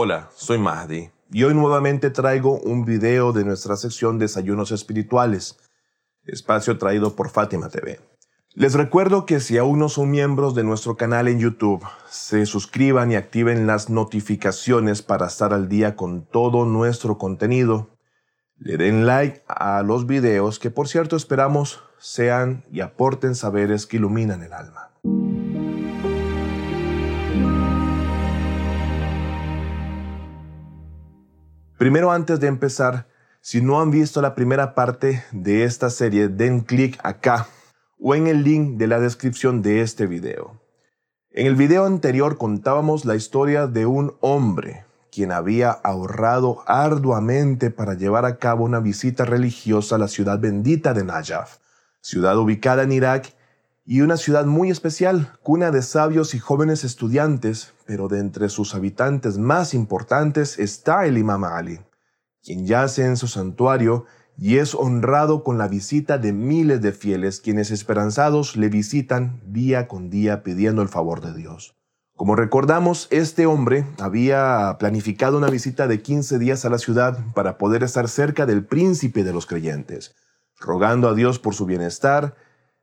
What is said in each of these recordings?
Hola, soy Mahdi y hoy nuevamente traigo un video de nuestra sección Desayunos Espirituales, espacio traído por Fátima TV. Les recuerdo que si aún no son miembros de nuestro canal en YouTube, se suscriban y activen las notificaciones para estar al día con todo nuestro contenido. Le den like a los videos que por cierto esperamos sean y aporten saberes que iluminan el alma. Primero antes de empezar, si no han visto la primera parte de esta serie, den clic acá o en el link de la descripción de este video. En el video anterior contábamos la historia de un hombre quien había ahorrado arduamente para llevar a cabo una visita religiosa a la ciudad bendita de Najaf, ciudad ubicada en Irak y una ciudad muy especial, cuna de sabios y jóvenes estudiantes, pero de entre sus habitantes más importantes está el Imam Ali, quien yace en su santuario y es honrado con la visita de miles de fieles quienes esperanzados le visitan día con día pidiendo el favor de Dios. Como recordamos, este hombre había planificado una visita de 15 días a la ciudad para poder estar cerca del príncipe de los creyentes, rogando a Dios por su bienestar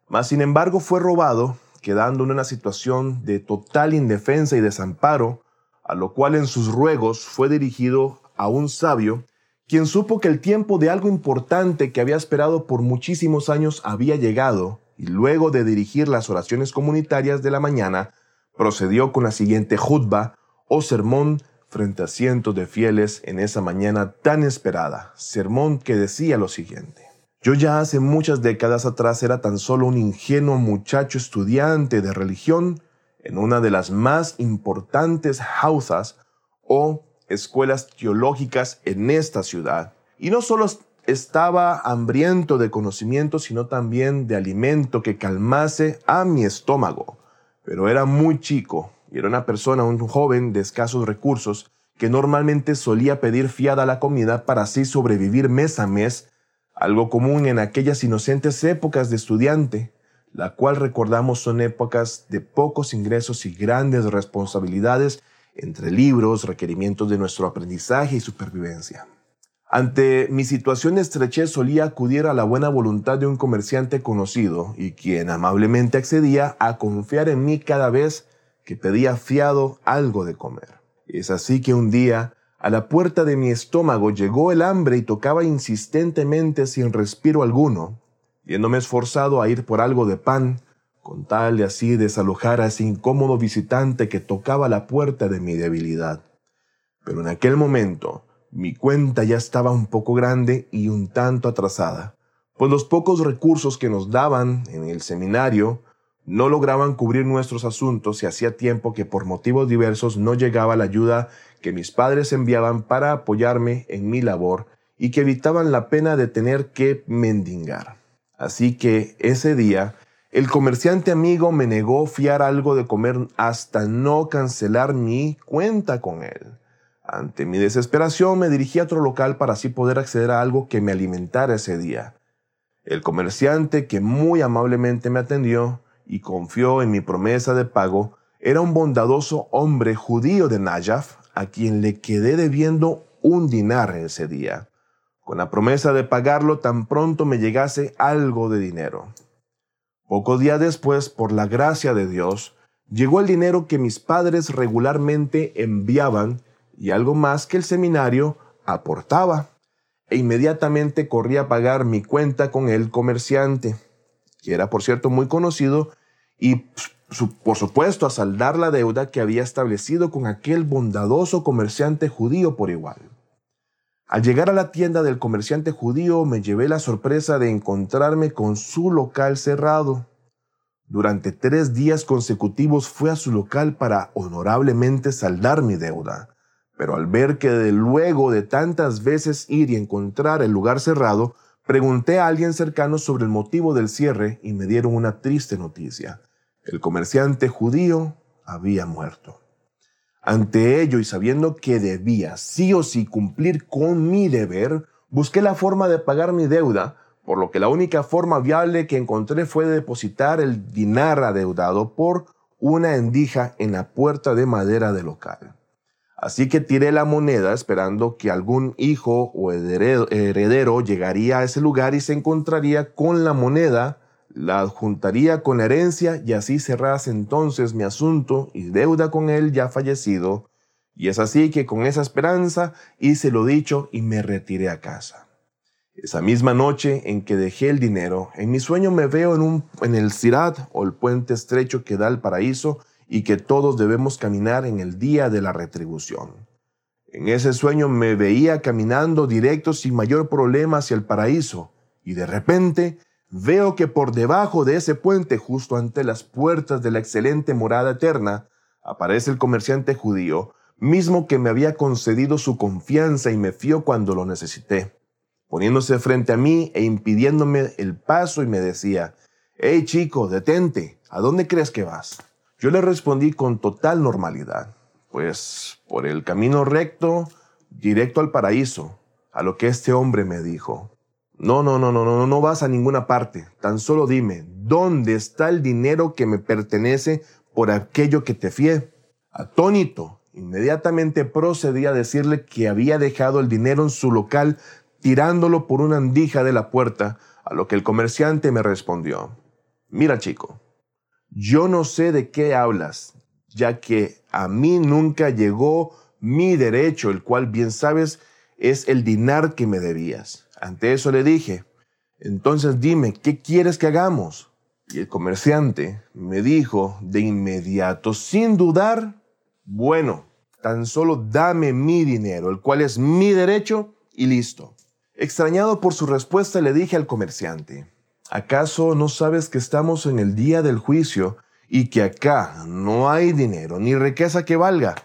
mas sin embargo fue robado, quedando en una situación de total indefensa y desamparo, a lo cual en sus ruegos fue dirigido a un sabio, quien supo que el tiempo de algo importante que había esperado por muchísimos años había llegado, y luego de dirigir las oraciones comunitarias de la mañana, procedió con la siguiente jutba o sermón frente a cientos de fieles en esa mañana tan esperada, sermón que decía lo siguiente. Yo ya hace muchas décadas atrás era tan solo un ingenuo muchacho estudiante de religión en una de las más importantes hausas o escuelas teológicas en esta ciudad. Y no solo estaba hambriento de conocimiento, sino también de alimento que calmase a mi estómago. Pero era muy chico y era una persona, un joven de escasos recursos, que normalmente solía pedir fiada la comida para así sobrevivir mes a mes algo común en aquellas inocentes épocas de estudiante, la cual recordamos son épocas de pocos ingresos y grandes responsabilidades entre libros, requerimientos de nuestro aprendizaje y supervivencia. Ante mi situación de solía acudir a la buena voluntad de un comerciante conocido y quien amablemente accedía a confiar en mí cada vez que pedía fiado algo de comer. Es así que un día a la puerta de mi estómago llegó el hambre y tocaba insistentemente sin respiro alguno, viéndome esforzado a ir por algo de pan, con tal de así desalojar a ese incómodo visitante que tocaba la puerta de mi debilidad. Pero en aquel momento mi cuenta ya estaba un poco grande y un tanto atrasada, pues los pocos recursos que nos daban en el seminario no lograban cubrir nuestros asuntos y hacía tiempo que por motivos diversos no llegaba la ayuda que mis padres enviaban para apoyarme en mi labor y que evitaban la pena de tener que mendigar. Así que ese día, el comerciante amigo me negó fiar algo de comer hasta no cancelar mi cuenta con él. Ante mi desesperación me dirigí a otro local para así poder acceder a algo que me alimentara ese día. El comerciante, que muy amablemente me atendió y confió en mi promesa de pago, era un bondadoso hombre judío de Najaf, a quien le quedé debiendo un dinar ese día, con la promesa de pagarlo tan pronto me llegase algo de dinero. Pocos días después, por la gracia de Dios, llegó el dinero que mis padres regularmente enviaban y algo más que el seminario aportaba, e inmediatamente corrí a pagar mi cuenta con el comerciante, que era por cierto muy conocido y por supuesto, a saldar la deuda que había establecido con aquel bondadoso comerciante judío por igual. Al llegar a la tienda del comerciante judío me llevé la sorpresa de encontrarme con su local cerrado. Durante tres días consecutivos fui a su local para honorablemente saldar mi deuda, pero al ver que de luego de tantas veces ir y encontrar el lugar cerrado, pregunté a alguien cercano sobre el motivo del cierre y me dieron una triste noticia. El comerciante judío había muerto. Ante ello y sabiendo que debía sí o sí cumplir con mi deber, busqué la forma de pagar mi deuda, por lo que la única forma viable que encontré fue depositar el dinar adeudado por una endija en la puerta de madera del local. Así que tiré la moneda esperando que algún hijo o heredero llegaría a ese lugar y se encontraría con la moneda, la juntaría con la herencia y así cerrase entonces mi asunto y deuda con él ya fallecido. Y es así que con esa esperanza hice lo dicho y me retiré a casa. Esa misma noche en que dejé el dinero, en mi sueño me veo en, un, en el Sirat o el puente estrecho que da al paraíso y que todos debemos caminar en el día de la retribución. En ese sueño me veía caminando directo sin mayor problema hacia el paraíso, y de repente veo que por debajo de ese puente, justo ante las puertas de la excelente morada eterna, aparece el comerciante judío, mismo que me había concedido su confianza y me fió cuando lo necesité, poniéndose frente a mí e impidiéndome el paso y me decía, Hey chico, detente, ¿a dónde crees que vas? Yo le respondí con total normalidad, pues por el camino recto, directo al paraíso, a lo que este hombre me dijo. No, no, no, no, no, no vas a ninguna parte. Tan solo dime, ¿dónde está el dinero que me pertenece por aquello que te fié? Atónito, inmediatamente procedí a decirle que había dejado el dinero en su local tirándolo por una andija de la puerta, a lo que el comerciante me respondió, Mira chico, yo no sé de qué hablas, ya que a mí nunca llegó mi derecho, el cual bien sabes es el dinar que me debías. Ante eso le dije, entonces dime, ¿qué quieres que hagamos? Y el comerciante me dijo de inmediato, sin dudar, bueno, tan solo dame mi dinero, el cual es mi derecho, y listo. Extrañado por su respuesta, le dije al comerciante, ¿Acaso no sabes que estamos en el día del juicio y que acá no hay dinero ni riqueza que valga?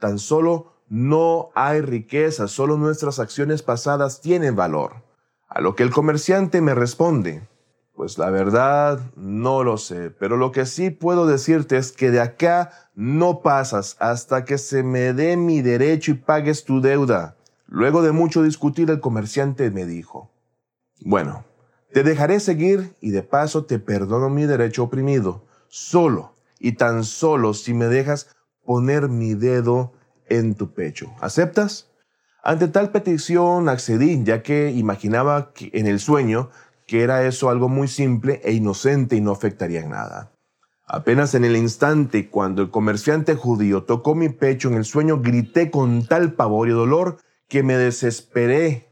Tan solo no hay riqueza, solo nuestras acciones pasadas tienen valor. A lo que el comerciante me responde, pues la verdad no lo sé, pero lo que sí puedo decirte es que de acá no pasas hasta que se me dé mi derecho y pagues tu deuda. Luego de mucho discutir el comerciante me dijo, bueno, te dejaré seguir y de paso te perdono mi derecho oprimido, solo y tan solo si me dejas poner mi dedo en tu pecho. ¿Aceptas? Ante tal petición accedí, ya que imaginaba que en el sueño que era eso algo muy simple e inocente y no afectaría en nada. Apenas en el instante cuando el comerciante judío tocó mi pecho en el sueño, grité con tal pavor y dolor que me desesperé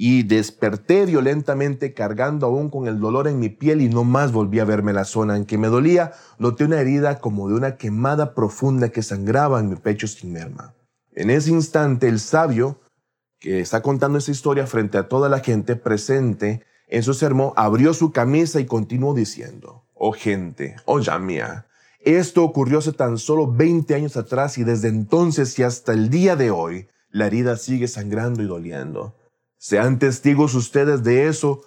y desperté violentamente cargando aún con el dolor en mi piel y no más volví a verme la zona en que me dolía. Noté una herida como de una quemada profunda que sangraba en mi pecho sin merma. En ese instante el sabio, que está contando esa historia frente a toda la gente presente en su sermón, abrió su camisa y continuó diciendo, oh gente, oh ya mía, esto ocurrió hace tan solo 20 años atrás y desde entonces y hasta el día de hoy, la herida sigue sangrando y doliendo. Sean testigos ustedes de eso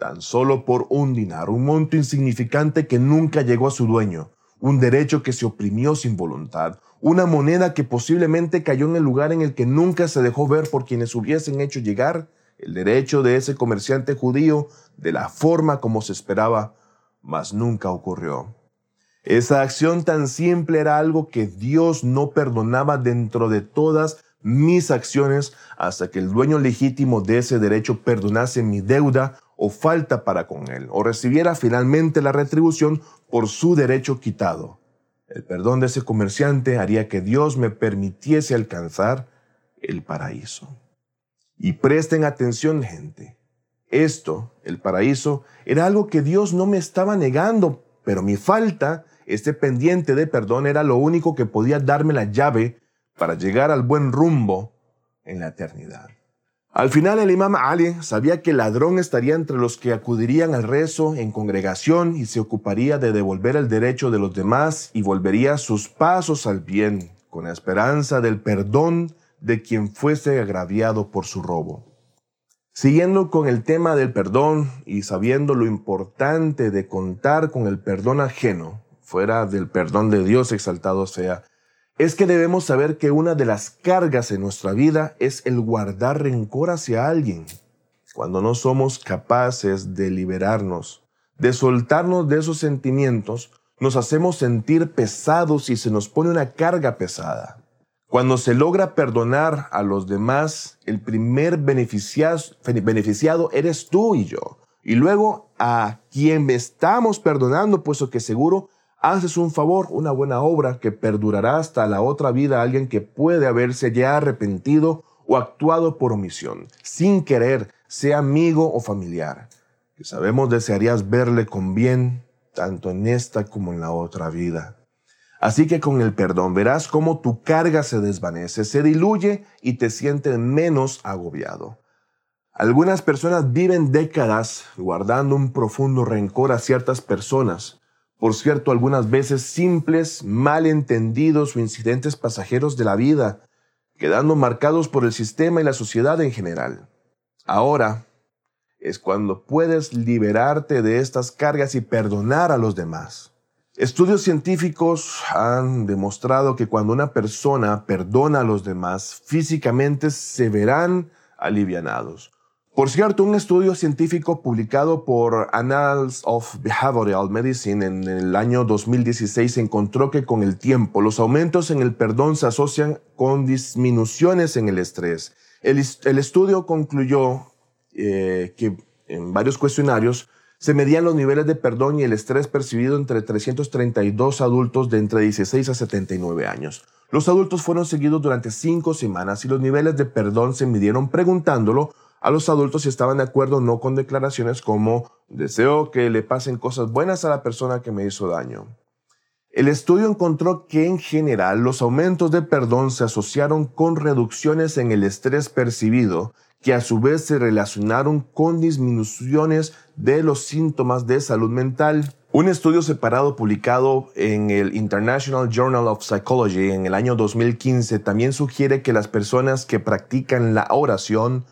tan solo por un dinar, un monto insignificante que nunca llegó a su dueño, un derecho que se oprimió sin voluntad, una moneda que posiblemente cayó en el lugar en el que nunca se dejó ver por quienes hubiesen hecho llegar el derecho de ese comerciante judío de la forma como se esperaba, mas nunca ocurrió. Esa acción tan simple era algo que Dios no perdonaba dentro de todas mis acciones hasta que el dueño legítimo de ese derecho perdonase mi deuda o falta para con él, o recibiera finalmente la retribución por su derecho quitado. El perdón de ese comerciante haría que Dios me permitiese alcanzar el paraíso. Y presten atención, gente. Esto, el paraíso, era algo que Dios no me estaba negando, pero mi falta, este pendiente de perdón, era lo único que podía darme la llave para llegar al buen rumbo en la eternidad. Al final el imam Ali sabía que el ladrón estaría entre los que acudirían al rezo en congregación y se ocuparía de devolver el derecho de los demás y volvería sus pasos al bien, con la esperanza del perdón de quien fuese agraviado por su robo. Siguiendo con el tema del perdón y sabiendo lo importante de contar con el perdón ajeno, fuera del perdón de Dios exaltado sea, es que debemos saber que una de las cargas en nuestra vida es el guardar rencor hacia alguien. Cuando no somos capaces de liberarnos, de soltarnos de esos sentimientos, nos hacemos sentir pesados y se nos pone una carga pesada. Cuando se logra perdonar a los demás, el primer beneficiado, eres tú y yo. Y luego a quien estamos perdonando, puesto que seguro haces un favor, una buena obra que perdurará hasta la otra vida a alguien que puede haberse ya arrepentido o actuado por omisión, sin querer, sea amigo o familiar, que sabemos desearías verle con bien, tanto en esta como en la otra vida. Así que con el perdón verás cómo tu carga se desvanece, se diluye y te sientes menos agobiado. Algunas personas viven décadas guardando un profundo rencor a ciertas personas, por cierto, algunas veces simples, malentendidos o incidentes pasajeros de la vida, quedando marcados por el sistema y la sociedad en general. Ahora es cuando puedes liberarte de estas cargas y perdonar a los demás. Estudios científicos han demostrado que cuando una persona perdona a los demás, físicamente se verán alivianados. Por cierto, un estudio científico publicado por Annals of Behavioral Medicine en el año 2016 encontró que con el tiempo los aumentos en el perdón se asocian con disminuciones en el estrés. El, estudio concluyó eh, que en varios cuestionarios se medían los niveles de perdón y el estrés percibido entre 332 adultos de entre 16 a 79 años. Los adultos fueron seguidos durante cinco semanas y los niveles de perdón se midieron preguntándolo a los adultos si estaban de acuerdo o no con declaraciones como deseo que le pasen cosas buenas a la persona que me hizo daño. El estudio encontró que en general los aumentos de perdón se asociaron con reducciones en el estrés percibido que a su vez se relacionaron con disminuciones de los síntomas de salud mental. Un estudio separado publicado en el International Journal of Psychology en el año 2015 también sugiere que las personas que practican la oración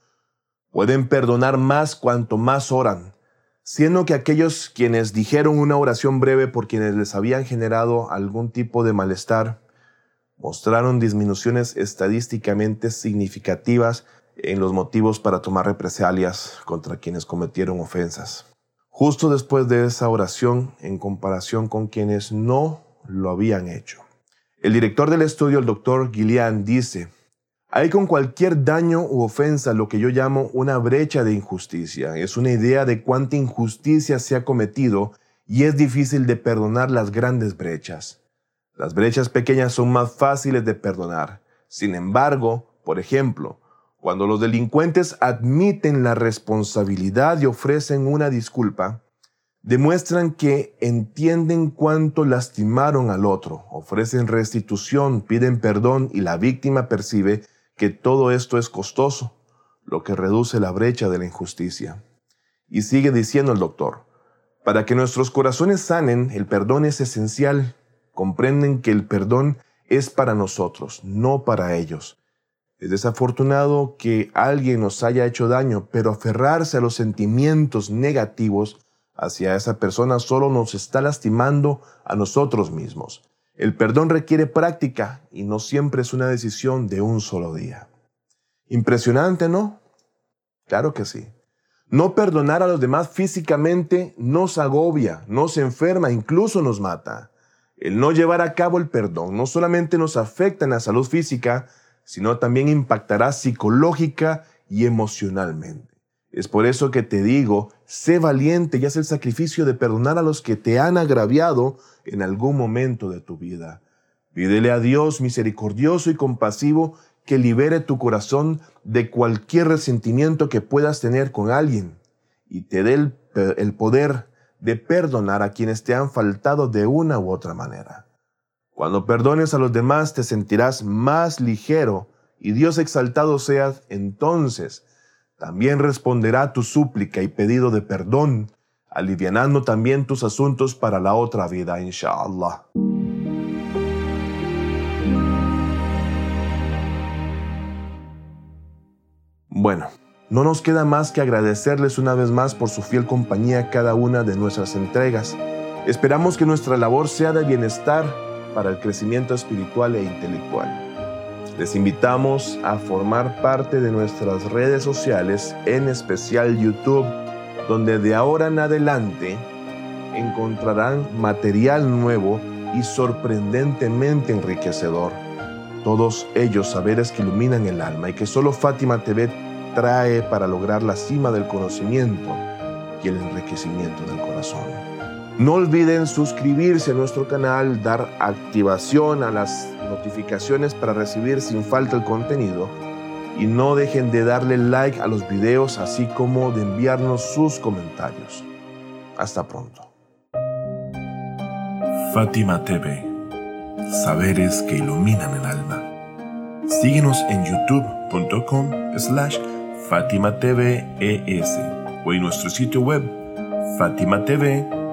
pueden perdonar más cuanto más oran, siendo que aquellos quienes dijeron una oración breve por quienes les habían generado algún tipo de malestar, mostraron disminuciones estadísticamente significativas en los motivos para tomar represalias contra quienes cometieron ofensas. Justo después de esa oración en comparación con quienes no lo habían hecho. El director del estudio, el doctor Gillian, dice, hay con cualquier daño u ofensa lo que yo llamo una brecha de injusticia. Es una idea de cuánta injusticia se ha cometido y es difícil de perdonar las grandes brechas. Las brechas pequeñas son más fáciles de perdonar. Sin embargo, por ejemplo, cuando los delincuentes admiten la responsabilidad y ofrecen una disculpa, demuestran que entienden cuánto lastimaron al otro, ofrecen restitución, piden perdón y la víctima percibe que todo esto es costoso, lo que reduce la brecha de la injusticia. Y sigue diciendo el doctor, para que nuestros corazones sanen, el perdón es esencial. Comprenden que el perdón es para nosotros, no para ellos. Es desafortunado que alguien nos haya hecho daño, pero aferrarse a los sentimientos negativos hacia esa persona solo nos está lastimando a nosotros mismos. El perdón requiere práctica y no siempre es una decisión de un solo día. Impresionante, ¿no? Claro que sí. No perdonar a los demás físicamente nos agobia, nos enferma, incluso nos mata. El no llevar a cabo el perdón no solamente nos afecta en la salud física, sino también impactará psicológica y emocionalmente. Es por eso que te digo, sé valiente y haz el sacrificio de perdonar a los que te han agraviado en algún momento de tu vida. Pídele a Dios misericordioso y compasivo que libere tu corazón de cualquier resentimiento que puedas tener con alguien y te dé el, poder de perdonar a quienes te han faltado de una u otra manera. Cuando perdones a los demás te sentirás más ligero y Dios exaltado seas, entonces también responderá tu súplica y pedido de perdón, alivianando también tus asuntos para la otra vida, inshallah. Bueno, no nos queda más que agradecerles una vez más por su fiel compañía cada una de nuestras entregas. Esperamos que nuestra labor sea de bienestar para el crecimiento espiritual e intelectual. Les invitamos a formar parte de nuestras redes sociales, en especial YouTube, donde de ahora en adelante encontrarán material nuevo y sorprendentemente enriquecedor. Todos ellos saberes que iluminan el alma y que solo Fátima TV trae para lograr la cima del conocimiento y el enriquecimiento del corazón. No olviden suscribirse a nuestro canal, dar activación a las notificaciones para recibir sin falta el contenido y no dejen de darle like a los videos así como de enviarnos sus comentarios. Hasta pronto. Fátima TV. Saberes que iluminan el alma. Síguenos en youtube.com slash Fátima o en nuestro sitio web fatimatv.es.